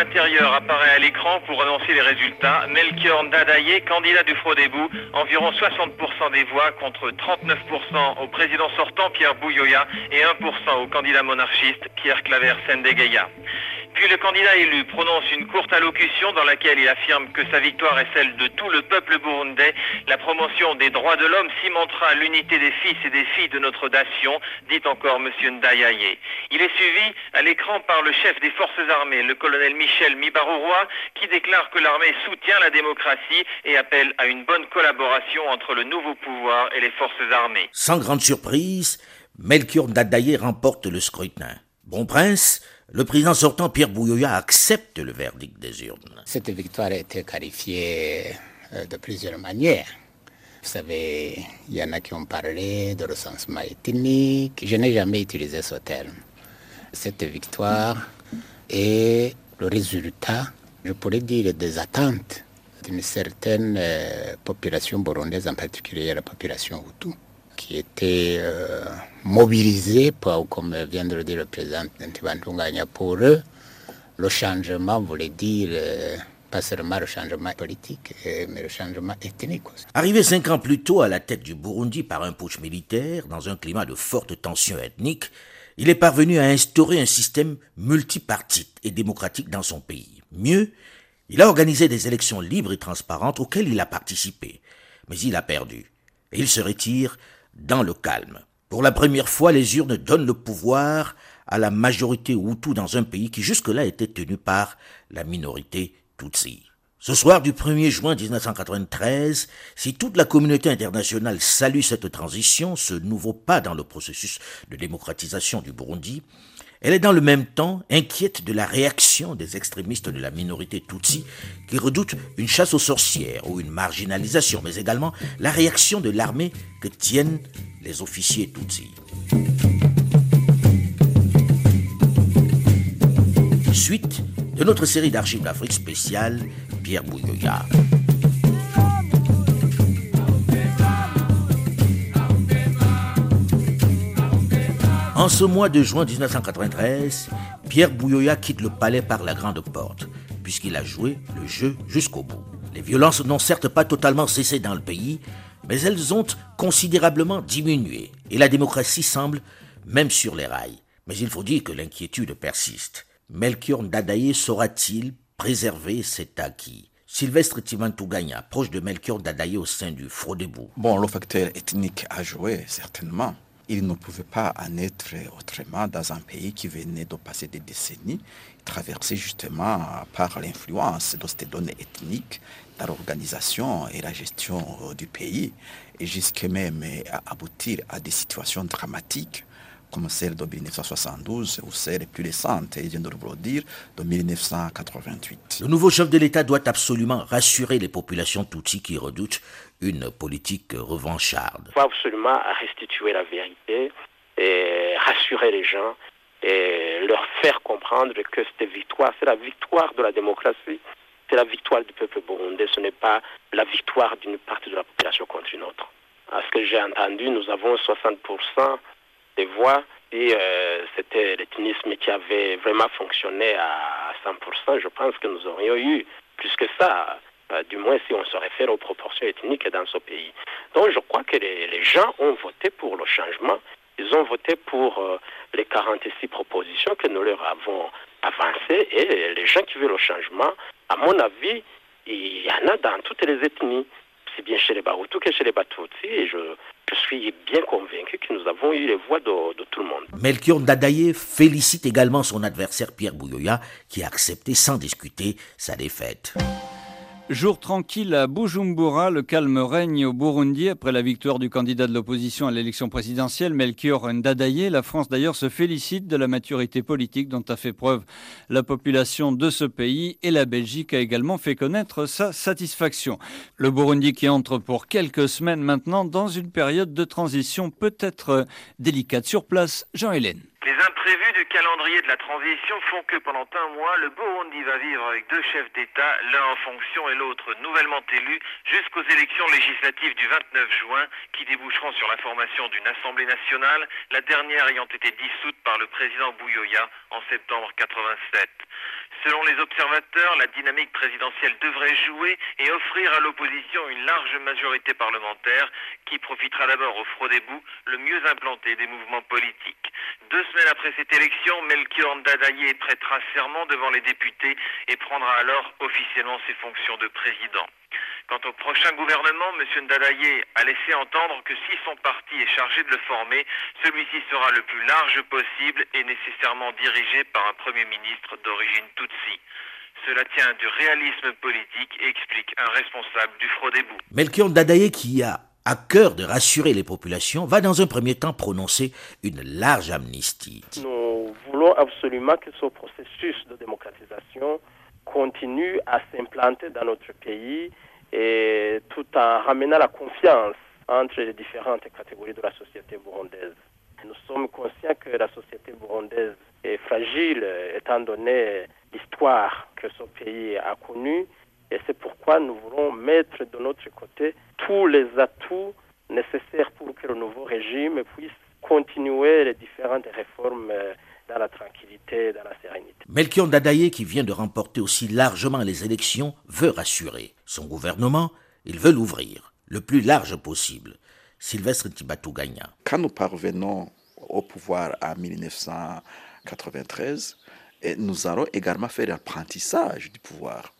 l'Intérieur apparaît à l'écran pour annoncer les résultats. Melchior Ndadaye, candidat du Frodebou, environ 60% des voix contre 39% au président sortant Pierre Bouyoya et 1% au candidat monarchiste Pierre Claver Sendegeya. Puis le candidat élu prononce une courte allocution dans laquelle il affirme que sa victoire est celle de tout le peuple burundais. La promotion des droits de l'homme cimentera l'unité des fils et des filles de notre nation, dit encore M. Ndayaye. Il est suivi à l'écran par le chef des forces armées, le colonel Michel Mibarouroy, qui déclare que l'armée soutient la démocratie et appelle à une bonne collaboration entre le nouveau pouvoir et les forces armées. Sans grande surprise, Melchior Ndadaye remporte le scrutin. Bon prince, le président sortant Pierre Bouyoya accepte le verdict des urnes. Cette victoire a été qualifiée euh, de plusieurs manières. Vous savez, il y en a qui ont parlé de recensement ethnique. Je n'ai jamais utilisé ce terme. Cette victoire est le résultat, je pourrais dire, des attentes d'une certaine euh, population burundaise, en particulier la population Hutu qui était euh, mobilisé, comme vient de le dire le président Ntibantunganya, pour eux, le changement voulait dire euh, pas seulement le changement politique, euh, mais le changement ethnique aussi. Arrivé cinq ans plus tôt à la tête du Burundi par un putsch militaire, dans un climat de forte tension ethnique, il est parvenu à instaurer un système multipartite et démocratique dans son pays. Mieux, il a organisé des élections libres et transparentes auxquelles il a participé. Mais il a perdu. Et il se retire dans le calme. Pour la première fois, les urnes donnent le pouvoir à la majorité Hutu dans un pays qui jusque-là était tenu par la minorité Tutsi. Ce soir du 1er juin 1993, si toute la communauté internationale salue cette transition, ce nouveau pas dans le processus de démocratisation du Burundi, elle est dans le même temps inquiète de la réaction des extrémistes de la minorité Tutsi qui redoutent une chasse aux sorcières ou une marginalisation, mais également la réaction de l'armée que tiennent les officiers Tutsi. Suite de notre série d'archives d'Afrique spéciale, Pierre Bouyoya. En ce mois de juin 1993, Pierre Bouyoya quitte le palais par la grande porte, puisqu'il a joué le jeu jusqu'au bout. Les violences n'ont certes pas totalement cessé dans le pays, mais elles ont considérablement diminué, et la démocratie semble même sur les rails. Mais il faut dire que l'inquiétude persiste. Melchior Ndadaye saura-t-il préserver cet acquis? Sylvestre Timantuganya, proche de Melchior Ndadaye au sein du Frodebou. Bon, le facteur ethnique a joué, certainement il ne pouvait pas en être autrement dans un pays qui venait de passer des décennies, traversé justement par l'influence de ces données ethniques dans l'organisation et la gestion du pays, et jusqu'à même aboutir à des situations dramatiques comme celle de 1972 ou celle plus récente, et vient de le dire, de 1988. Le nouveau chef de l'État doit absolument rassurer les populations Tutsi qui redoutent une politique revancharde. Il faut absolument restituer la vérité et rassurer les gens et leur faire comprendre que cette victoire, c'est la victoire de la démocratie, c'est la victoire du peuple burundais, ce n'est pas la victoire d'une partie de la population contre une autre. À ce que j'ai entendu, nous avons 60% des voix et euh, c'était l'ethnisme qui avait vraiment fonctionné à 100%. Je pense que nous aurions eu plus que ça, euh, du moins si on se réfère aux proportions ethniques dans ce pays. Donc je crois que les, gens ont voté pour le changement. Ils ont voté pour euh, les 46 propositions que nous leur avons avancées et les gens qui veulent le changement, à mon avis, il y en a dans toutes les ethnies bien chez les Bahutus que chez les Batutsi. Et je, je, suis bien convaincu que nous avons eu les voix de, de tout le monde. Melchior Ndadaye félicite également son adversaire Pierre Bouyoya qui a accepté sans discuter sa défaite. Jour tranquille à Bujumbura, le calme règne au Burundi après la victoire du candidat de l'opposition à l'élection présidentielle, Melchior Ndadaye. La France d'ailleurs se félicite de la maturité politique dont a fait preuve la population de ce pays et la Belgique a également fait connaître sa satisfaction. Le Burundi qui entre pour quelques semaines maintenant dans une période de transition peut-être délicate. Sur place, Jean-Hélène. Les imprévus du calendrier de la transition font que pendant un mois, le Burundi va vivre avec deux chefs d'État, l'un en fonction et l'autre nouvellement élu, jusqu'aux élections législatives du 29 juin, qui déboucheront sur la formation d'une Assemblée nationale, la dernière ayant été dissoute par le président Bouyoya en septembre 87. Selon les observateurs, la dynamique présidentielle devrait jouer et offrir à l'opposition une large majorité parlementaire qui profitera d'abord au Frodébou, le mieux implanté des mouvements politiques. Deux semaines après cette élection, Melchior Ndadaye prêtera serment devant les députés et prendra alors officiellement ses fonctions de président. Quant au prochain gouvernement, M. Ndadaye a laissé entendre que si son parti est chargé de le former, celui-ci sera le plus large possible et nécessairement dirigé par un Premier ministre d'origine Tutsi. Cela tient du réalisme politique, explique un responsable du Frodébou. Melchior Ndadaye, qui a à cœur de rassurer les populations, va dans un premier temps prononcer une large amnistie. Nous voulons absolument que ce processus de démocratisation continue à s'implanter dans notre pays et tout en ramenant la confiance entre les différentes catégories de la société burundaise. Nous sommes conscients que la société burundaise est fragile étant donné l'histoire que ce pays a connue et c'est pourquoi nous voulons mettre de notre côté tous les atouts nécessaires pour que le nouveau régime puisse continuer les différentes réformes dans la tranquillité, dans la sérénité. Melchior Dadaye, qui vient de remporter aussi largement les élections, veut rassurer. Son gouvernement, il veut l'ouvrir le plus large possible. Sylvestre Tibatou gagna. Quand nous parvenons au pouvoir en 1993, nous allons également faire l'apprentissage du pouvoir.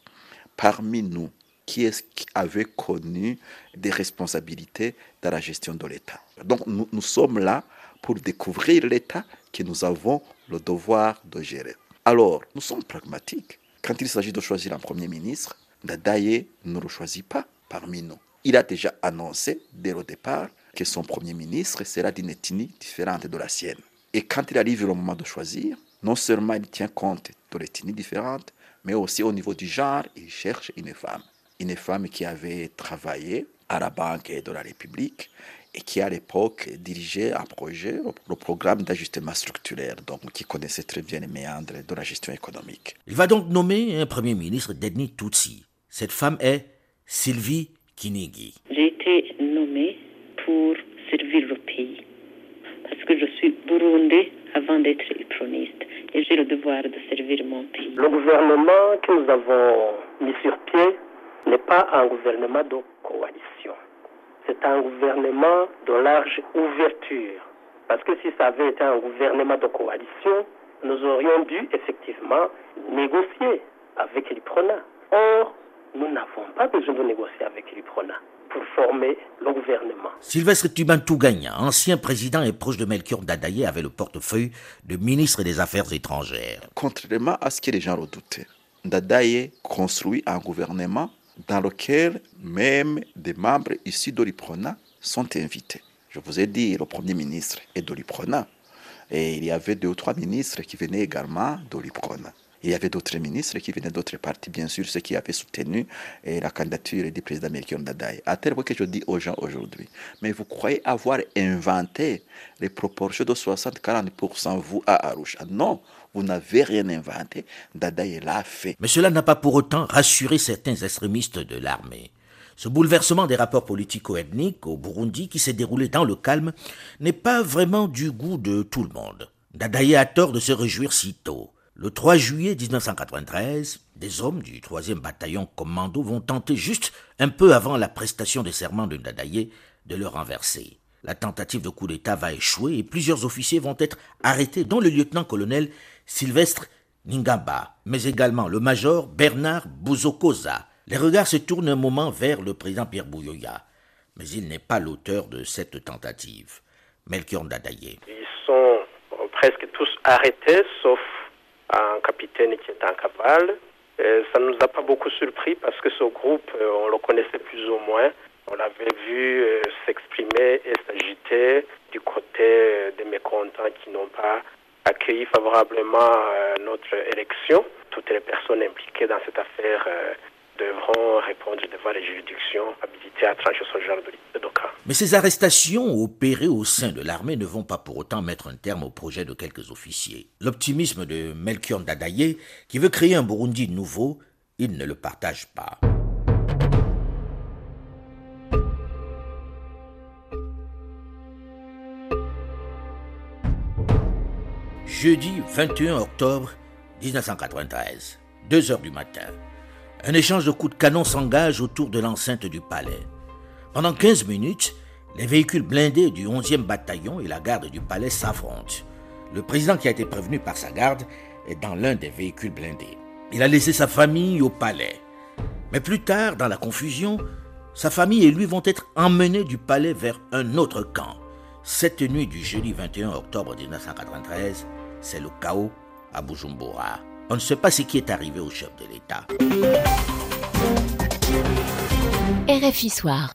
Parmi nous, qui est-ce qui avait connu des responsabilités dans la gestion de l'État? Donc nous, nous sommes là pour découvrir l'État que nous avons le devoir de gérer. Alors, nous sommes pragmatiques. Quand il s'agit de choisir un Premier ministre, Dadaye ne le choisit pas parmi nous. Il a déjà annoncé dès le départ que son Premier ministre sera d'une ethnie différente de la sienne. Et quand il arrive le moment de choisir, non seulement il tient compte de l'ethnie différente, mais aussi au niveau du genre, il cherche une femme. Une femme qui avait travaillé à la Banque de la République et qui à l'époque dirigeait un projet, le programme d'ajustement structurel, donc qui connaissait très bien les méandres de la gestion économique. Il va donc nommer un Premier ministre d'ethnie Tutsi. Cette femme est Sylvie Kinigi. J'ai été nommée pour servir le pays, parce que je suis burundais avant d'être uproniste, et j'ai le devoir de servir mon pays. Le gouvernement que nous avons mis sur pied n'est pas un gouvernement de coalition c'est un gouvernement de large ouverture. Parce que si ça avait été un gouvernement de coalition, nous aurions dû effectivement négocier avec l'IPRONA. Or, nous n'avons pas besoin de négocier avec l'IPRONA pour former le gouvernement. Sylvestre Tubantou Gagna, ancien président et proche de Melchior Dadaye, avait le portefeuille de ministre des Affaires étrangères. Contrairement à ce que les gens redoutaient, Dadaye construit un gouvernement dans lequel même des membres issus d'Oliprona sont invités. Je vous ai dit, le Premier ministre est d'Oliprona. Et il y avait deux ou trois ministres qui venaient également d'Oliprona. Il y avait d'autres ministres qui venaient d'autres partis, bien sûr, ceux qui avaient soutenu la candidature du président Melchior Ndadaye. À tel point que je dis aux gens aujourd'hui, mais vous croyez avoir inventé les proportions de 60-40% vous à Arusha? Non, vous n'avez rien inventé, Dadaye l'a fait. Mais cela n'a pas pour autant rassuré certains extrémistes de l'armée. Ce bouleversement des rapports politico-ethniques au Burundi qui s'est déroulé dans le calme n'est pas vraiment du goût de tout le monde. Dadaye a tort de se réjouir si tôt. Le 3 juillet 1993, des hommes du 3e bataillon commando vont tenter juste un peu avant la prestation de serment de Dadaye de le renverser. La tentative de coup d'État va échouer et plusieurs officiers vont être arrêtés, dont le lieutenant-colonel Sylvestre Ningamba, mais également le major Bernard Bouzokoza. Les regards se tournent un moment vers le président Pierre Bouyoya, mais il n'est pas l'auteur de cette tentative. Melchior Dadaye. Ils sont presque tous arrêtés, sauf un capitaine qui est en cavale. ça ne nous a pas beaucoup surpris parce que ce groupe, on le connaissait plus ou moins. On l'avait vu s'exprimer et s'agiter du côté des mécontents qui n'ont pas accueilli favorablement notre élection. Toutes les personnes impliquées dans cette affaire devront répondre devant les juridictions habilitées à trancher ce genre de, cas. Mais ces arrestations opérées au sein de l'armée ne vont pas pour autant mettre un terme au projet de quelques officiers. L'optimisme de Melchior Dadaye, qui veut créer un Burundi nouveau, il ne le partage pas. Jeudi 21 octobre 1993, 2 heures du matin, un échange de coups de canon s'engage autour de l'enceinte du palais. Pendant 15 minutes, les véhicules blindés du 11e bataillon et la garde du palais s'affrontent. Le président qui a été prévenu par sa garde est dans l'un des véhicules blindés. Il a laissé sa famille au palais. Mais plus tard, dans la confusion, sa famille et lui vont être emmenés du palais vers un autre camp. Cette nuit du jeudi 21 octobre 1993, c'est le chaos à Bujumbura. On ne sait pas ce qui est arrivé au chef de l'État. RFI Soir.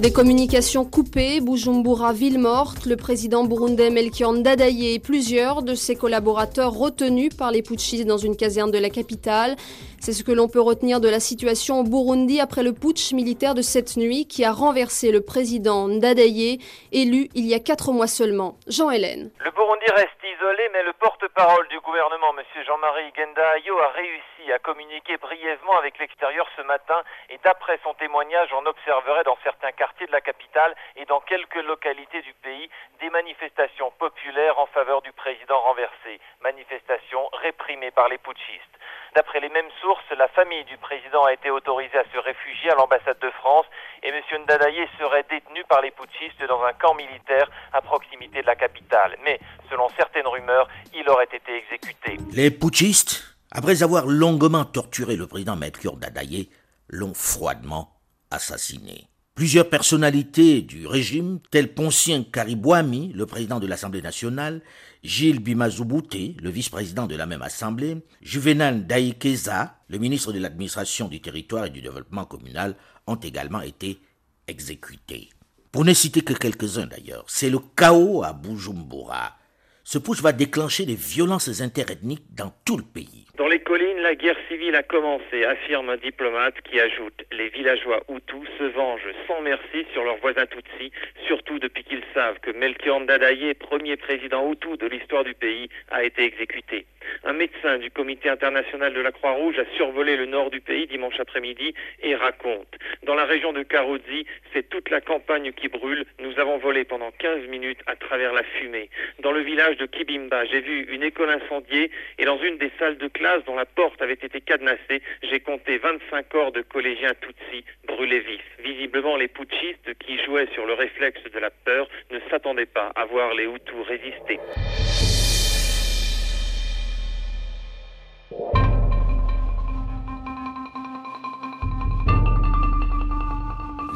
Des communications coupées, Bujumbura ville morte, le président burundais Melchior Ndadaye et plusieurs de ses collaborateurs retenus par les putschistes dans une caserne de la capitale. C'est ce que l'on peut retenir de la situation au Burundi après le putsch militaire de cette nuit qui a renversé le président Ndadaye, élu il y a quatre mois seulement. Jean-Hélène. Le Burundi reste isolé, mais le porte-parole du gouvernement, M. Jean-Marie Gendahayo, a réussi à communiquer brièvement avec l'extérieur ce matin et d'après son témoignage, on observerait dans certains quartiers de la capitale et dans quelques localités du pays des manifestations populaires en faveur du président renversé, manifestations réprimées par les putschistes. D'après les mêmes sources, la famille du président a été autorisée à se réfugier à l'ambassade de France et M. Ndadaye serait détenu par les putschistes dans un camp militaire à proximité de la capitale. Mais, selon certaines rumeurs, il aurait été exécuté. Les putschistes, après avoir longuement torturé le président Melchior Dadaye, l'ont froidement assassiné. Plusieurs personnalités du régime, tels Poncien Karibouami, le président de l'Assemblée nationale, Gilles Bimazubute, le vice-président de la même Assemblée, Juvenal Daikeza, le ministre de l'Administration du territoire et du développement communal, ont également été exécutés. Pour ne citer que quelques-uns d'ailleurs, c'est le chaos à Bujumbura. Ce push va déclencher des violences interethniques dans tout le pays. Dans les collines, la guerre civile a commencé, affirme un diplomate qui ajoute Les villageois Hutus se vengent sans merci sur leurs voisins Tutsis, surtout depuis qu'ils savent que Melchior Ndadaye, premier président Hutu de l'histoire du pays, a été exécuté. Un médecin du comité international de la Croix-Rouge a survolé le nord du pays dimanche après-midi et raconte Dans la région de Karozi, c'est toute la campagne qui brûle. Nous avons volé pendant 15 minutes à travers la fumée. Dans le village de Kibimba, j'ai vu une école incendiée et dans une des salles de classe dont la porte avait été cadenassée, j'ai compté 25 corps de collégiens Tutsis brûlés vifs. Visiblement, les putschistes qui jouaient sur le réflexe de la peur ne s'attendaient pas à voir les Hutus résister.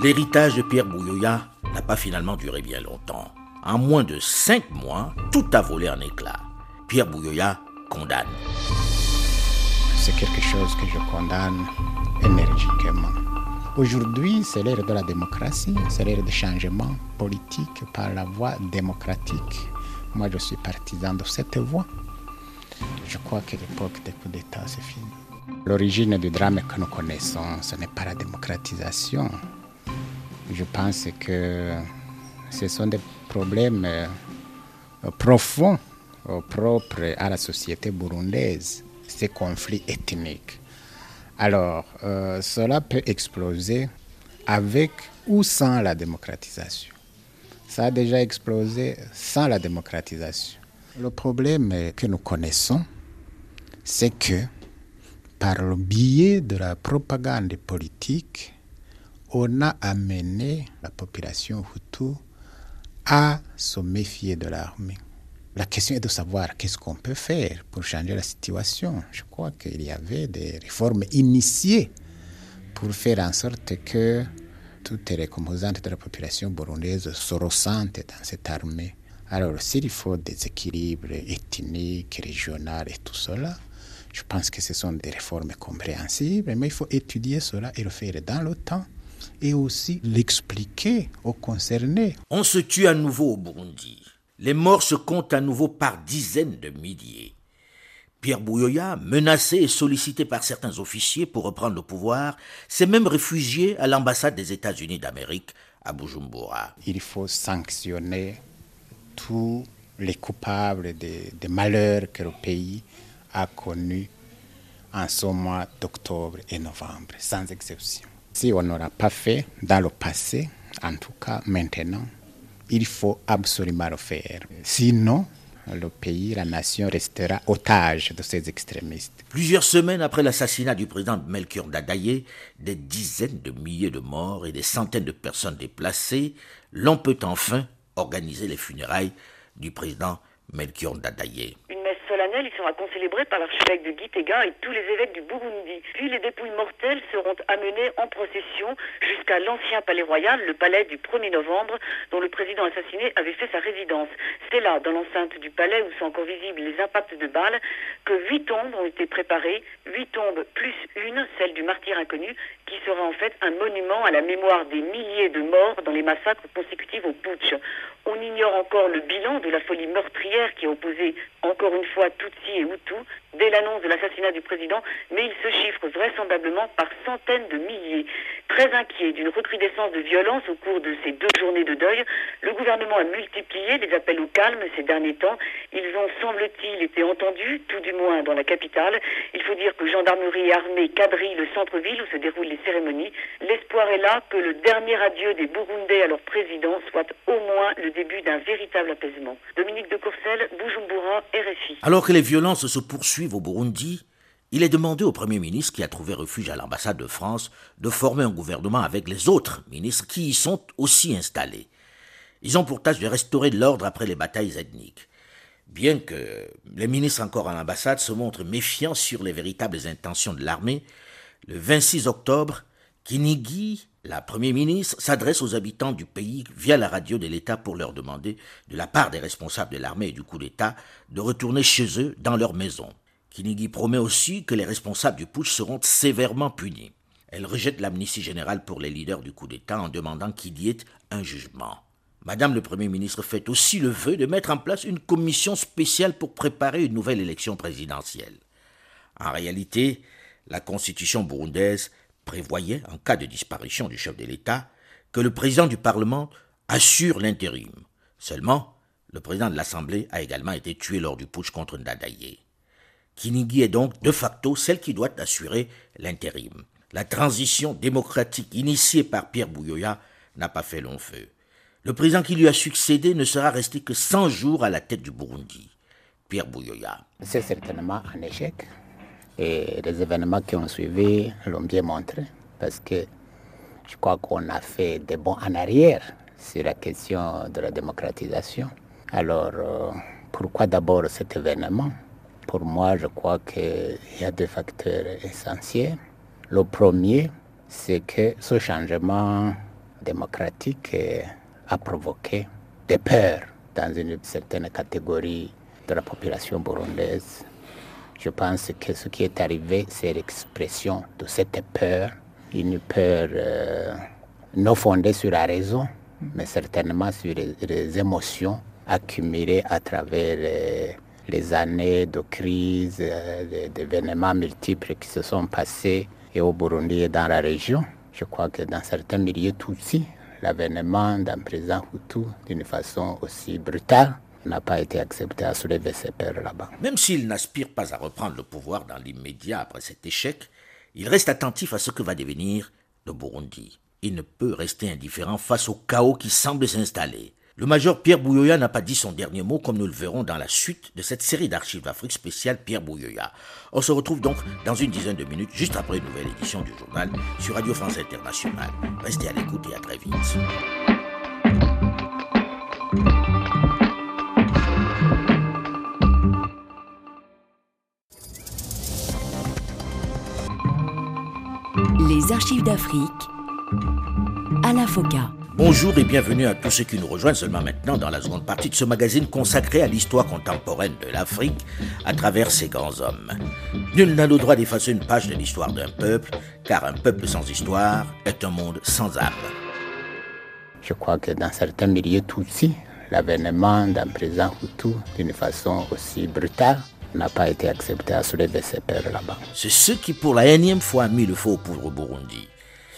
L'héritage de Pierre Bouyoya n'a pas finalement duré bien longtemps. En moins de cinq mois, tout a volé en éclats. Pierre Bouyoya condamne. C'est quelque chose que je condamne énergiquement. Aujourd'hui, c'est l'ère de la démocratie, c'est l'ère de changement politique par la voie démocratique. Moi, je suis partisan de cette voie. Je crois que l'époque des coups d'État, c'est fini. L'origine du drame que nous connaissons, ce n'est pas la démocratisation. Je pense que ce sont des problèmes euh, profonds, euh, propres à la société burundaise, ces conflits ethniques. Alors, euh, cela peut exploser avec ou sans la démocratisation. Ça a déjà explosé sans la démocratisation. Le problème que nous connaissons, c'est que par le biais de la propagande politique, on a amené la population Hutu à se méfier de l'armée. La question est de savoir qu'est-ce qu'on peut faire pour changer la situation. Je crois qu'il y avait des réformes initiées pour faire en sorte que toutes les composantes de la population burundaise se ressentent dans cette armée. Alors, s'il faut des équilibres ethniques, régionaux et tout cela, Je pense que ce sont des réformes compréhensibles, mais il faut étudier cela et le faire dans le temps et aussi l'expliquer aux concernés. On se tue à nouveau au Burundi. Les morts se comptent à nouveau par dizaines de milliers. Pierre Bouyoya, menacé et sollicité par certains officiers pour reprendre le pouvoir, s'est même réfugié à l'ambassade des États-Unis d'Amérique à Bujumbura. Il faut sanctionner tous les coupables des, malheurs que le pays a connus en ce mois d'octobre et novembre, sans exception. Si on n'aura pas fait dans le passé, en tout cas maintenant, il faut absolument le faire. Sinon, le pays, la nation restera otage de ces extrémistes. Plusieurs semaines après l'assassinat du président Melchior Dadaye, des dizaines de milliers de morts et des centaines de personnes déplacées, l'on peut enfin organiser les funérailles du président Melchior Dadaye solennelle, concélébrés par l'archevêque de Gitega et tous les évêques du Burundi. Puis les dépouilles mortelles seront amenées en procession jusqu'à l'ancien palais royal, le palais du 1er novembre, dont le président assassiné avait fait sa résidence. C'est là, dans l'enceinte du palais, où sont encore visibles les impacts de balles, que huit tombes ont été préparées, huit tombes plus une, celle du martyr inconnu, qui sera en fait un monument à la mémoire des milliers de morts dans les massacres consécutifs au putsch. On ignore encore le bilan de la folie meurtrière qui a opposé encore une fois Tutsi et Hutu dès l'annonce de l'assassinat du président, mais il se chiffre vraisemblablement par centaines de milliers. Très inquiet d'une recrudescence de violence au cours de ces deux journées de deuil, le gouvernement a multiplié les appels au calme ces derniers temps. Ils ont, semble-t-il, été entendus, tout du moins dans la capitale. Il faut dire que gendarmerie et armée quadrillent le centre-ville où se déroulent les cérémonies. L'espoir est là que le dernier adieu des Burundais à leur président soit au moins le début d'un véritable apaisement. Dominique de Courcelles, Bujumbura, RFI. Alors que les violences se poursuivent au Burundi, il est demandé au Premier ministre qui a trouvé refuge à l'ambassade de France de former un gouvernement avec les autres ministres qui y sont aussi installés. Ils ont pour tâche de restaurer l'ordre après les batailles ethniques. Bien que les ministres encore à l'ambassade se montrent méfiants sur les véritables intentions de l'armée, le 26 octobre, Kinigi, la Premier ministre, s'adresse aux habitants du pays via la radio de l'État pour leur demander, de la part des responsables de l'armée et du coup d'État, de retourner chez eux dans leur maison. Kinigi promet aussi que les responsables du putsch seront sévèrement punis. Elle rejette l'amnistie générale pour les leaders du coup d'État en demandant qu'il y ait un jugement. Madame le Premier ministre fait aussi le vœu de mettre en place une commission spéciale pour préparer une nouvelle élection présidentielle. En réalité, la constitution burundaise prévoyait, en cas de disparition du chef de l'État, que le président du Parlement assure l'intérim. Seulement, le président de l'Assemblée a également été tué lors du putsch contre Ndadaye. Kinigi est donc de facto celle qui doit assurer l'intérim. La transition démocratique initiée par Pierre Bouyoya n'a pas fait long feu. Le président qui lui a succédé ne sera resté que 100 jours à la tête du Burundi. Pierre Bouyoya. C'est certainement un échec. Et les événements qui ont suivi l'ont bien montré. Parce que je crois qu'on a fait des bons en arrière sur la question de la démocratisation. Alors, euh, pourquoi d'abord cet événement? Pour moi, je crois qu'il y a deux facteurs essentiels. Le premier, c'est que ce changement démocratique a provoqué des peurs dans une certaine catégorie de la population burundaise. Je pense que ce qui est arrivé, c'est l'expression de cette peur, une peur euh, non fondée sur la raison, mais certainement sur les, émotions accumulées à travers euh, les années de crise, euh, d'événements multiples qui se sont passés et au Burundi et dans la région. Je crois que dans certains milieux Tutsi, l'avènement d'un président Hutu d'une façon aussi brutale n'a pas été accepté à soulever ces peurs là-bas. Même s'il n'aspire pas à reprendre le pouvoir dans l'immédiat après cet échec, il reste attentif à ce que va devenir le Burundi. Il ne peut rester indifférent face au chaos qui semble s'installer. Le major Pierre Bouyoya n'a pas dit son dernier mot comme nous le verrons dans la suite de cette série d'archives d'Afrique spéciale Pierre Bouyoya. On se retrouve donc dans une dizaine de minutes juste après une nouvelle édition du journal sur Radio France Internationale. Restez à l'écoute et à très vite. Les archives d'Afrique à la FOCA. Bonjour et bienvenue à tous ceux qui nous rejoignent seulement maintenant dans la seconde partie de ce magazine consacré à l'histoire contemporaine de l'Afrique à travers ses grands hommes. Nul n'a le droit d'effacer une page de l'histoire d'un peuple, car un peuple sans histoire est un monde sans âme. Je crois que dans certains milieux Tutsi, l'avènement d'un président Hutu d'une façon aussi brutale n'a pas été accepté à soulever ses peurs là-bas. C'est ce qui pour la énième fois a mis le feu au poudre au Burundi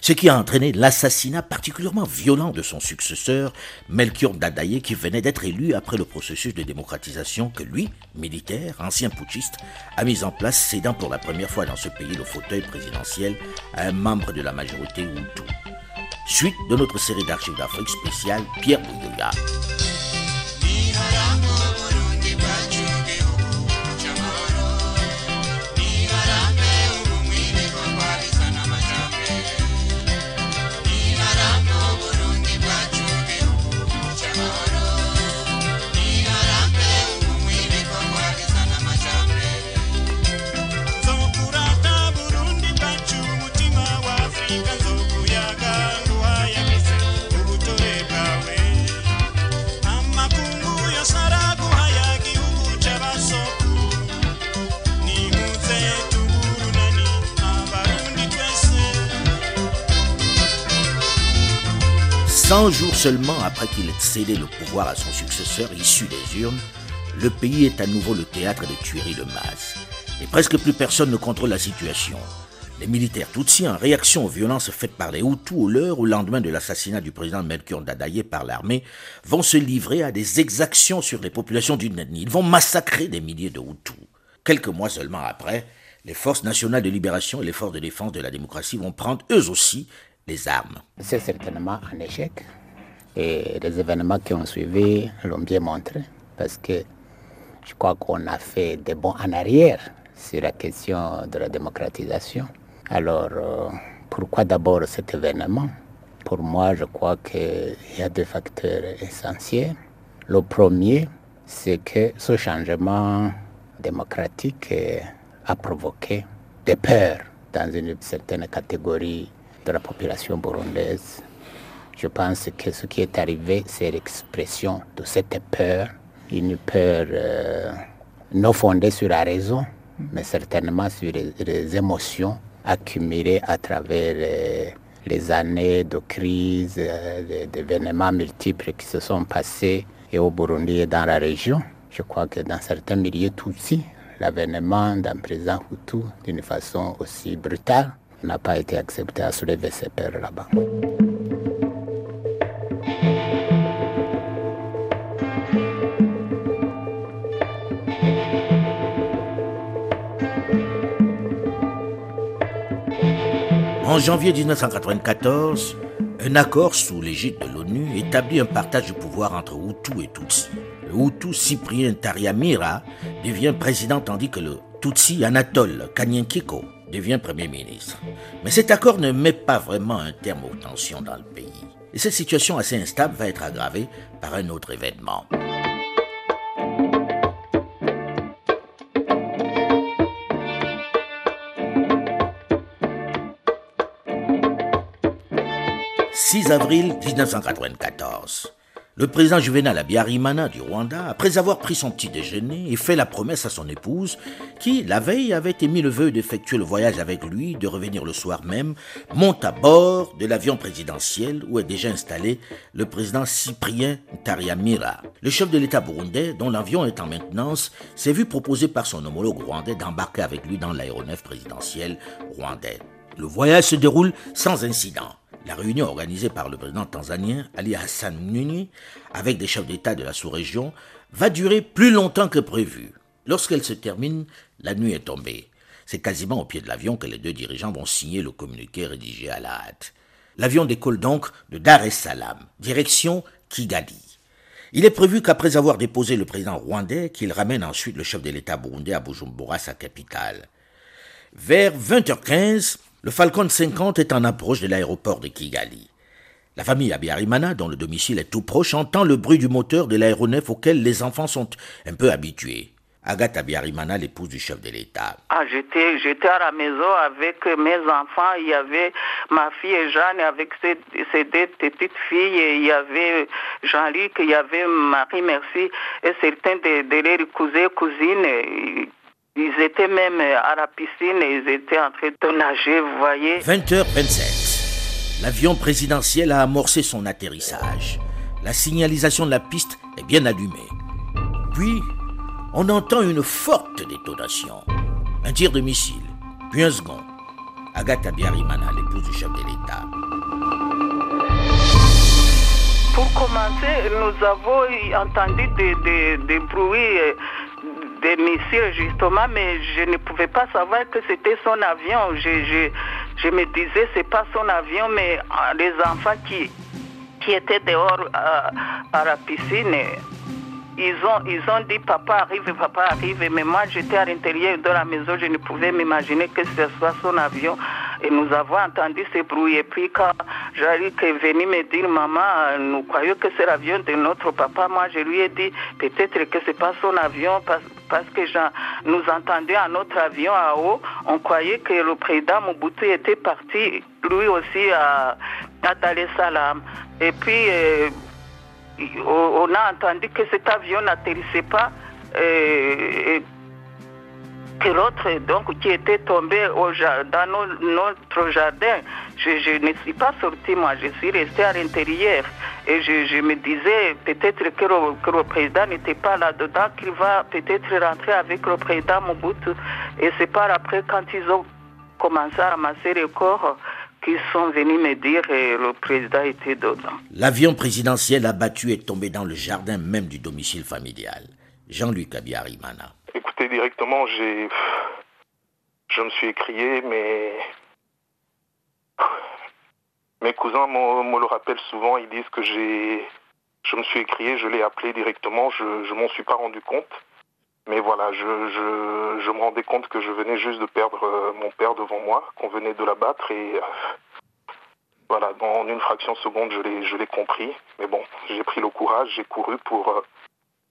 ce qui a entraîné l'assassinat particulièrement violent de son successeur, Melchior Dadaye, qui venait d'être élu après le processus de démocratisation que lui, militaire, ancien putschiste, a mis en place, cédant pour la première fois dans ce pays le fauteuil présidentiel à un membre de la majorité Hutu. Suite de notre série d'archives d'Afrique spéciale, Pierre Bouyoya. Seulement après qu'il ait cédé le pouvoir à son successeur issu des urnes, le pays est à nouveau le théâtre de tueries de masse. Et presque plus personne ne contrôle la situation. Les militaires Tutsis, en réaction aux violences faites par les Hutus au lendemain de l'assassinat du président Melchior Dadaye par l'armée, vont se livrer à des exactions sur les populations ethnie. Ils vont massacrer des milliers de Hutus. Quelques mois seulement après, les forces nationales de libération et les forces de défense de la démocratie vont prendre eux aussi les armes. C'est certainement un échec. Et les événements qui ont suivi l'ont bien montré. Parce que je crois qu'on a fait des bons en arrière sur la question de la démocratisation. Alors, euh, pourquoi d'abord cet événement? Pour moi, je crois qu'il y a deux facteurs essentiels. Le premier, c'est que ce changement démocratique a provoqué des peurs dans une certaine catégorie de la population burundaise. Je pense que ce qui est arrivé, c'est l'expression de cette peur, une peur euh, non fondée sur la raison, mais certainement sur les, émotions accumulées à travers les, les années de crise, euh, d'événements multiples qui se sont passés et au Burundi et dans la région. Je crois que dans certains milieux aussi, l'avènement d'un président Hutu d'une façon aussi brutale n'a pas été accepté à soulever ses peurs là-bas. En janvier 1994, un accord sous l'égide de l'ONU établit un partage du pouvoir entre Hutu et Tutsi. Le Hutu Cyprien Tariamira devient président tandis que le Tutsi Anatole Kanyenkiko devient Premier ministre. Mais cet accord ne met pas vraiment un terme aux tensions dans le pays. Et cette situation assez instable va être aggravée par un autre événement. « 6 avril 1994. Le président Juvenal Abiyarimana du Rwanda, après avoir pris son petit déjeuner et fait la promesse à son épouse, qui, la veille, avait émis le vœu d'effectuer le voyage avec lui, de revenir le soir même, monte à bord de l'avion présidentiel où est déjà installé le président Cyprien Tariamira. Le chef de l'État burundais, dont l'avion est en maintenance, s'est vu proposer par son homologue rwandais d'embarquer avec lui dans l'aéronef présidentiel rwandais. Le voyage se déroule sans incident. La réunion organisée par le président tanzanien Ali Hassan Mwinyi avec des chefs d'État de la sous-région va durer plus longtemps que prévu. Lorsqu'elle se termine, la nuit est tombée. C'est quasiment au pied de l'avion que les deux dirigeants vont signer le communiqué rédigé à la hâte. L'avion décolle donc de Dar es Salaam, direction Kigali. Il est prévu qu'après avoir déposé le président rwandais, qu'il ramène ensuite le chef de l'État burundais à Bujumbura, sa capitale. Vers 20h15, le Falcon 50 est en approche de l'aéroport de Kigali. La famille Abiyarimana, dont le domicile est tout proche, entend le bruit du moteur de l'aéronef auquel les enfants sont un peu habitués. Agatha Biarimana, l'épouse du chef de l'État. Ah, j'étais, à la maison avec mes enfants. Il y avait ma fille Jeanne avec ses, deux petites filles. Il y avait Jean-Luc, il y avait Marie-Merci et certains de, de leurs cousins cousines. Ils étaient même à la piscine et ils étaient en train de nager, vous voyez. 20h27. L'avion présidentiel a amorcé son atterrissage. La signalisation de la piste est bien allumée. Puis, on entend une forte détonation. Un tir de missile, puis un second. Agatha Biarimana, l'épouse du chef de l'État. Pour commencer, nous avons entendu des, des, des bruits, euh, des missiles justement, mais je ne pouvais pas savoir que c'était son avion. Je, je, je me disais, c'est pas son avion, mais euh, les enfants qui, qui étaient dehors à, à la piscine, ils ont, ils ont dit papa arrive, papa arrive. Mais moi, j'étais à l'intérieur de la maison, je ne pouvais m'imaginer que ce soit son avion. Et nous avons entendu ces bruits. Et puis, quand Jalik est venu me dire, maman, nous croyons que c'est l'avion de notre papa, moi, je lui ai dit, peut-être que c'est pas son avion parce, parce que nous entendions à notre avion à haut. On croyait que le président Mobutu était parti, lui aussi, à, à Dar es Salaam. Et puis, euh, on a entendu que cet avion n'atterrissait pas, euh, que l'autre, donc, qui était tombé dans notre jardin. Je, ne suis pas sortie, moi, je suis restée à l'intérieur. Et je, me disais peut-être que le, que le président n'était pas là-dedans, qu'il va peut-être rentrer avec le président Mobutu. Et c'est par après, quand ils ont commencé à ramasser les corps, qu'ils sont venus me dire que le président était dedans. L'avion présidentiel abattu est tombé dans le jardin même du domicile familial. Jean-Luc Abiyarimana. Écoutez, directement, j'ai. Je me suis écrié, mais. Mes cousins me le rappellent souvent, ils disent que j'ai. Je me suis écrié, je l'ai appelé directement, je ne m'en suis pas rendu compte. Mais voilà, je, je, je, me rendais compte que je venais juste de perdre euh, mon père devant moi, qu'on venait de l'abattre et euh, voilà, dans une fraction de seconde, je l'ai, compris. Mais bon, j'ai pris le courage, j'ai couru pour, euh,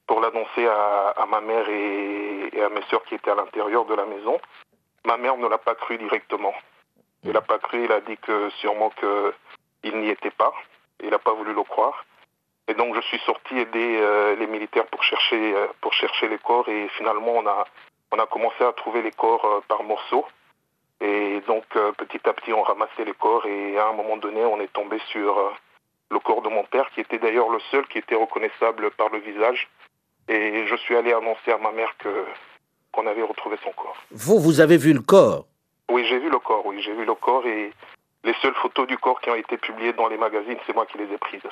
pour l'annoncer à, à, ma mère et, à mes sœurs qui étaient à l'intérieur de la maison. Ma mère ne l'a pas cru directement. Elle n'a pas cru, elle a dit que sûrement qu'il n'y était pas. Il n'a pas voulu le croire. Et donc je suis sorti aider euh, les militaires pour chercher euh, pour chercher les corps et finalement on a on a commencé à trouver les corps euh, par morceaux. Et donc petit à petit on ramassait les corps et à un moment donné on est tombé sur le corps de mon père qui était d'ailleurs le seul qui était reconnaissable par le visage. Et je suis allé annoncer à ma mère que qu'on avait retrouvé son corps. Vous vous avez vu le corps? Oui j'ai vu le corps oui j'ai vu le corps et les seules photos du corps qui ont été publiées dans les magazines c'est moi qui les ai prises.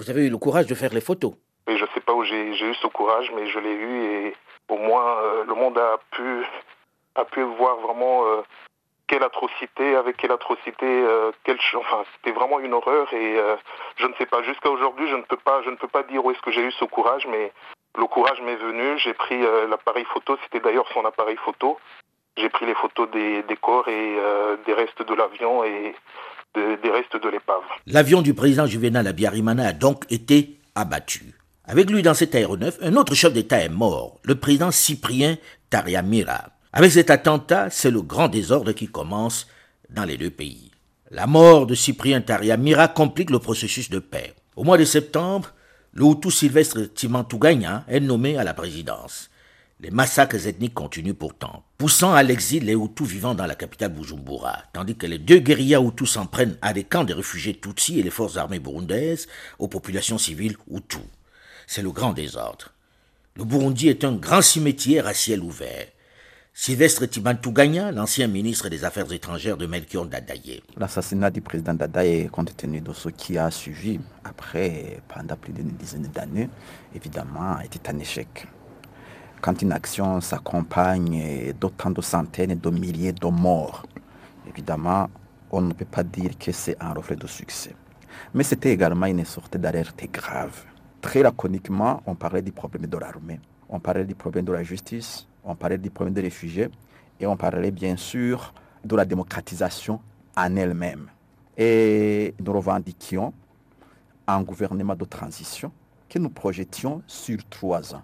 Vous avez eu le courage de faire les photos. Et je ne sais pas où j'ai eu ce courage, mais je l'ai eu et au moins euh, le monde a pu, a pu voir vraiment euh, quelle atrocité, avec quelle atrocité, euh, quelle, enfin, c'était vraiment une horreur et je ne sais pas, jusqu'à aujourd'hui, je ne peux pas, je ne peux pas dire où est-ce que j'ai eu ce courage, mais le courage m'est venu, j'ai pris l'appareil photo, c'était d'ailleurs son appareil photo, j'ai pris les photos des, des corps et des restes de l'avion et de, des restes de l'épave. L'avion du président Juvenal Abiyarimana a donc été abattu. Avec lui dans cet aéronef, un autre chef d'État est mort, le président Cyprien Tariamira. Avec cet attentat, c'est le grand désordre qui commence dans les deux pays. La mort de Cyprien Tariamira complique le processus de paix. Au mois de septembre, le Hutu Sylvestre Timantuganya est nommé à la présidence. Les massacres ethniques continuent pourtant, poussant à l'exil les Hutus vivant dans la capitale Bujumbura, tandis que les deux guérillas Hutus s'en prennent à des camps de réfugiés Tutsis et les forces armées burundaises aux populations civiles Hutus. C'est le grand désordre. Le Burundi est un grand cimetière à ciel ouvert. Sylvestre Timantuganya, l'ancien ministre des Affaires étrangères de Melchior Dadaye. L'assassinat du président Dadaye, compte tenu de ce qui a suivi après, pendant plus d'une dizaine d'années, évidemment, était un échec quand une action s'accompagne d'autant de centaines et de milliers de morts, évidemment, on ne peut pas dire que c'est un reflet de succès. Mais c'était également une sorte d'alerte grave. Très laconiquement, on parlait du problème de l'armée, on parlait du problème de la justice, on parlait du problème des réfugiés, et on parlait bien sûr de la démocratisation en elle-même. Et nous revendiquions un gouvernement de transition que nous projetions sur trois ans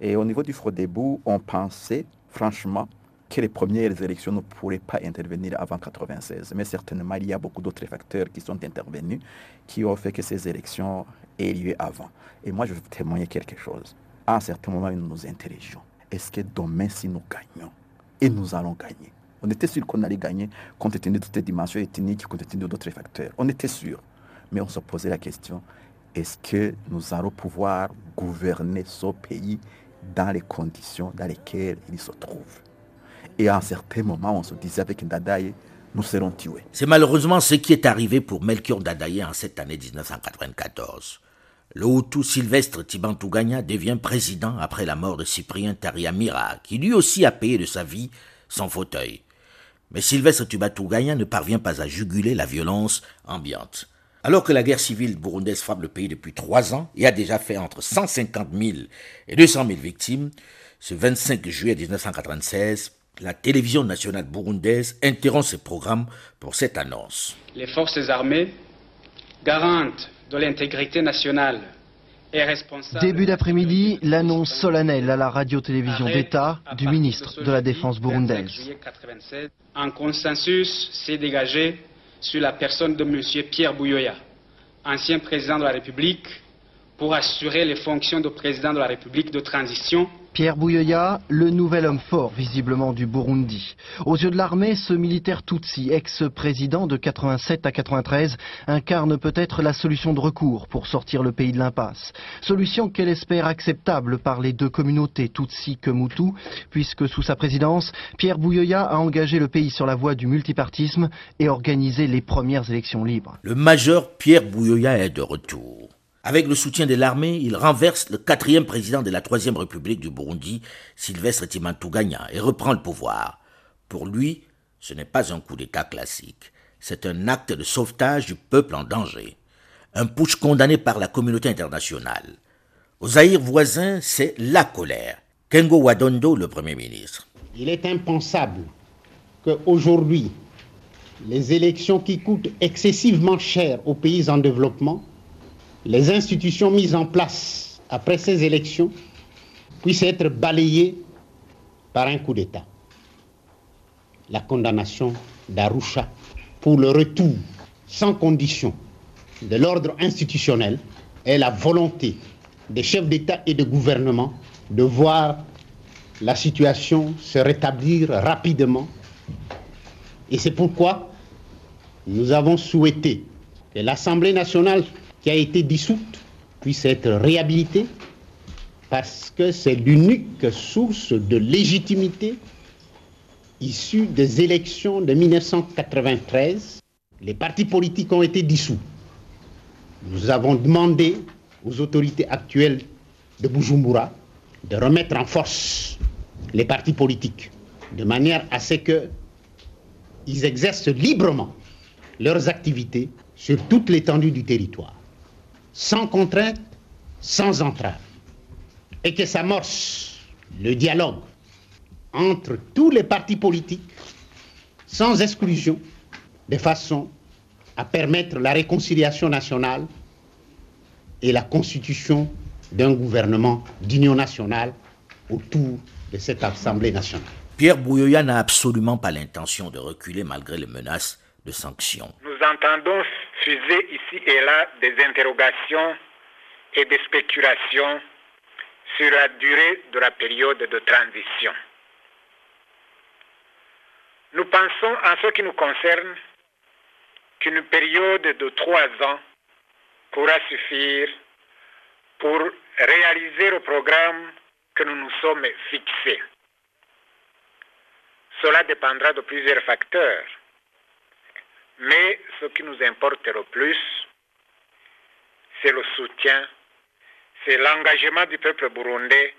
Et au niveau du Frodebou, on pensait franchement que les premières élections ne pourraient pas intervenir avant 1996. Mais certainement, il y a beaucoup d'autres facteurs qui sont intervenus qui ont fait que ces élections aient lieu avant. Et moi, je veux témoigner quelque chose. À un certain moment, nous nous interrogeons. Est-ce que demain, si nous gagnons, et nous allons gagner, on était sûr qu'on allait gagner compte tenu de toutes les dimensions ethniques, compte tenu d'autres facteurs. On était sûr. Mais on se posait la question, est-ce que nous allons pouvoir gouverner ce pays dans les conditions dans lesquelles il se trouve Et à un certain moment, on se disait avec Ndadaye, nous serons tués. C'est malheureusement ce qui est arrivé pour Melchior Ndadaye en cette année 1994. Le Hutu Sylvestre Tibantouganya devient président après la mort de Cyprien Tariamira, qui lui aussi a payé de sa vie son fauteuil. Mais Sylvestre Tibantouganya ne parvient pas à juguler la violence ambiante. Alors que la guerre civile burundaise frappe le pays depuis trois ans et a déjà fait entre 150 000 et 200 000 victimes, ce 25 juillet 1996, la télévision nationale burundaise interrompt ses programmes pour cette annonce. Les forces armées, garantes de l'intégrité nationale et responsables... Début d'après-midi, l'annonce solennelle à la radio-télévision d'État du ministre de la Défense burundaise. Un consensus s'est dégagé sur la personne de M. Pierre Bouyoya, ancien président de la République, pour assurer les fonctions de président de la République de transition Pierre Bouyoya, le nouvel homme fort visiblement du Burundi. Aux yeux de l'armée, ce militaire Tutsi, ex-président de 87 à 93, incarne peut-être la solution de recours pour sortir le pays de l'impasse. Solution qu'elle espère acceptable par les deux communautés Tutsi que Mutu, puisque sous sa présidence, Pierre Bouyoya a engagé le pays sur la voie du multipartisme et organisé les premières élections libres. Le major Pierre Bouyoya est de retour. Avec le soutien de l'armée, il renverse le quatrième président de la Troisième République du Burundi, Sylvestre Timantuganya, et reprend le pouvoir. Pour lui, ce n'est pas un coup d'État classique, c'est un acte de sauvetage du peuple en danger. Un putsch condamné par la communauté internationale. Aux Zaïre voisins, c'est la colère. Kengo Wadondo, le Premier ministre. Il est impensable qu'aujourd'hui, les élections qui coûtent excessivement cher aux pays en développement les institutions mises en place après ces élections puissent être balayées par un coup d'État. La condamnation d'Arusha pour le retour sans condition de l'ordre institutionnel est la volonté des chefs d'État et de gouvernement de voir la situation se rétablir rapidement. Et c'est pourquoi nous avons souhaité que l'Assemblée nationale qui a été dissoute puisse être réhabilitée parce que c'est l'unique source de légitimité issue des élections de 1993. Les partis politiques ont été dissous. Nous avons demandé aux autorités actuelles de Bujumbura de remettre en force les partis politiques de manière à ce qu'ils exercent librement leurs activités sur toute l'étendue du territoire sans contrainte, sans entrave, et que s'amorce le dialogue entre tous les partis politiques, sans exclusion, de façon à permettre la réconciliation nationale et la constitution d'un gouvernement d'union nationale autour de cette Assemblée nationale. Pierre Bouyoya n'a absolument pas l'intention de reculer malgré les menaces de sanctions. Nous entendons fuser ici et là des interrogations et des spéculations sur la durée de la période de transition. Nous pensons, en ce qui nous concerne, qu'une période de trois ans pourra suffire pour réaliser le programme que nous nous sommes fixés. Cela dépendra de plusieurs facteurs mais ce qui nous importe le plus, c'est le soutien, c'est l'engagement du peuple burundais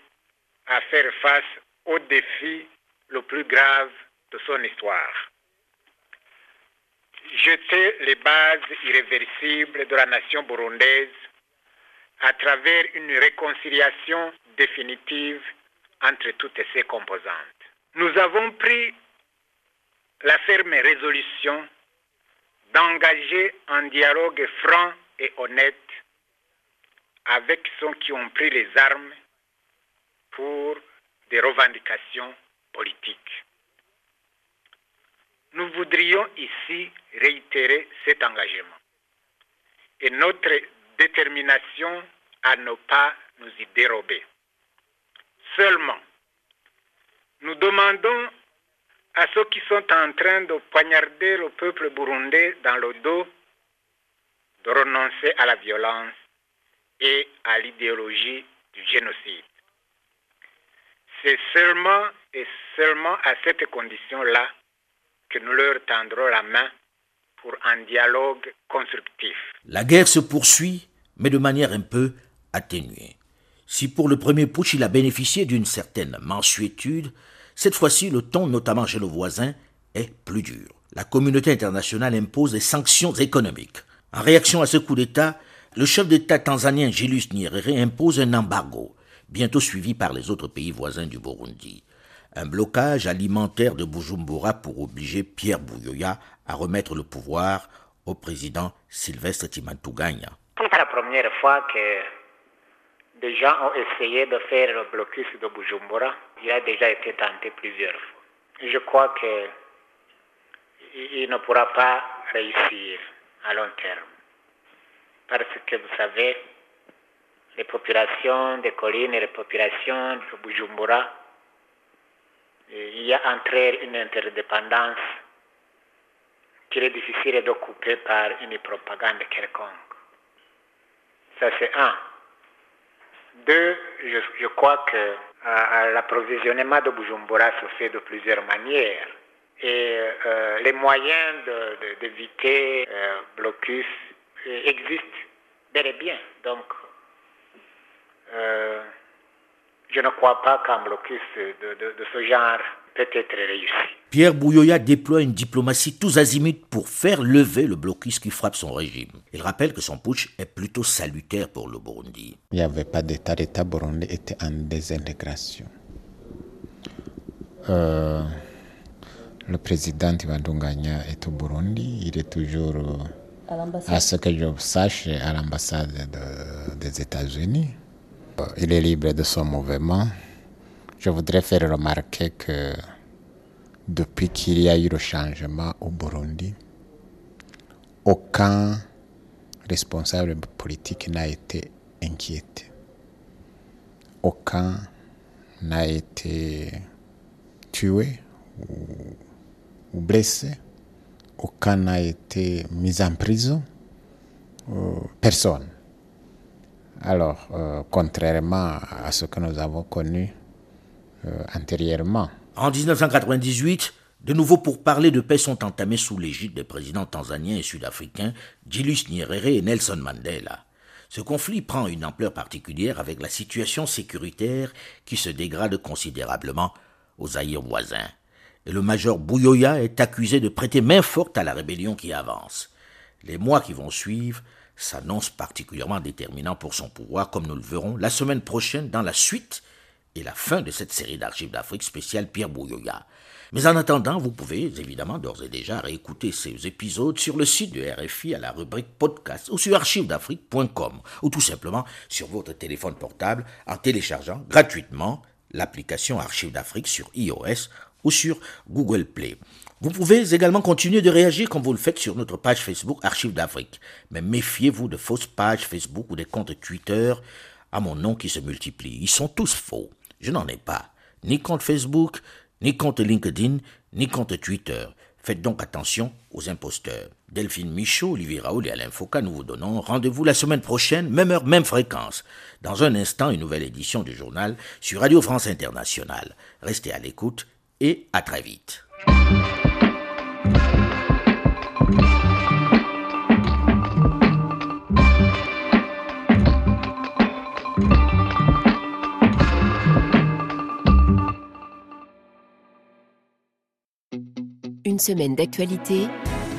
à faire face au défi le plus grave de son histoire. Jeter les bases irréversibles de la nation burundaise à travers une réconciliation définitive entre toutes ses composantes. Nous avons pris la ferme résolution d'engager un dialogue franc et honnête avec ceux qui ont pris les armes pour des revendications politiques. Nous voudrions ici réitérer cet engagement et notre détermination à ne pas nous y dérober. Seulement, nous demandons à ceux qui sont en train de poignarder le peuple burundais dans le dos de renoncer à la violence et à l'idéologie du génocide. C'est seulement et seulement à cette condition-là que nous leur tendrons la main pour un dialogue constructif. La guerre se poursuit, mais de manière un peu atténuée. Si pour le premier putsch il a bénéficié d'une certaine mensuétude, cette fois-ci le ton, notamment chez le voisin, est plus dur. La communauté internationale impose des sanctions économiques. En réaction à ce coup d'État, le chef d'État tanzanien Julius Nyerere impose un embargo, bientôt suivi par les autres pays voisins du Burundi. Un blocage alimentaire de Bujumbura pour obliger Pierre Bouyoya à remettre le pouvoir au président Sylvestre Timantuganya. Ce n'est pas la première fois que des gens ont essayé de faire le blocus de Bujumbura. Il a déjà été tenté plusieurs fois. Je crois qu'il ne pourra pas réussir à long terme. Parce que vous savez, les populations des collines et les populations de Bujumbura, il y a entre elles une interdépendance qu'il est difficile de couper par une propagande quelconque. Ça c'est un. Deux, je, crois que l'approvisionnement de Bujumbura se fait de plusieurs manières. Et euh, les moyens d'éviter de, de, euh, blocus existent bel et bien. Donc, je ne crois pas qu'un blocus de, de ce genre peut être réussi. Pierre Bouyoya déploie une diplomatie tous azimuts pour faire lever le blocus qui frappe son régime. Il rappelle que son putsch est plutôt salutaire pour le Burundi. Il n'y avait pas d'État, l'État burundais était en désintégration. Euh, le président Ivandunganya est au Burundi, il est toujours, à, ce que je sache, à l'ambassade de, des États-Unis. Il est libre de son mouvement. Je voudrais faire remarquer que depuis qu'il y a eu le changement au Burundi, aucun responsable politique n'a été inquiété. Aucun n'a été tué ou, blessé. Aucun n'a été mis en prison. personne. Alors, euh, contrairement à ce que nous avons connu euh, antérieurement. En 1998, de nouveau pour parler de paix sont entamés sous l'égide des présidents tanzaniens et sud-africains Julius Nyerere et Nelson Mandela. Ce conflit prend une ampleur particulière avec la situation sécuritaire qui se dégrade considérablement aux Zaïre voisins. Et le major Bouyoya est accusé de prêter main forte à la rébellion qui avance. Les mois qui vont suivre s'annoncent particulièrement déterminants pour son pouvoir, comme nous le verrons la semaine prochaine dans la suite et la fin de cette série d'archives d'Afrique spéciale Pierre Bouyoya. Mais en attendant, vous pouvez évidemment d'ores et déjà réécouter ces épisodes sur le site de RFI à la rubrique podcast ou sur archivesdafrique.com ou tout simplement sur votre téléphone portable en téléchargeant gratuitement l'application Archives d'Afrique sur iOS ou sur Google Play. Vous pouvez également continuer de réagir comme vous le faites sur notre page Facebook Archives d'Afrique. Mais méfiez-vous de fausses pages Facebook ou des comptes Twitter à mon nom qui se multiplient. Ils sont tous faux. Je n'en ai pas. Ni compte Facebook, ni compte LinkedIn, ni compte Twitter. Faites donc attention aux imposteurs. Delphine Michaud, Olivier Raoul et Alain Foucault, nous vous donnons rendez-vous la semaine prochaine, même heure, même fréquence. Dans un instant, une nouvelle édition du journal sur Radio France Internationale. Restez à l'écoute et à très vite. Semaine d'actualité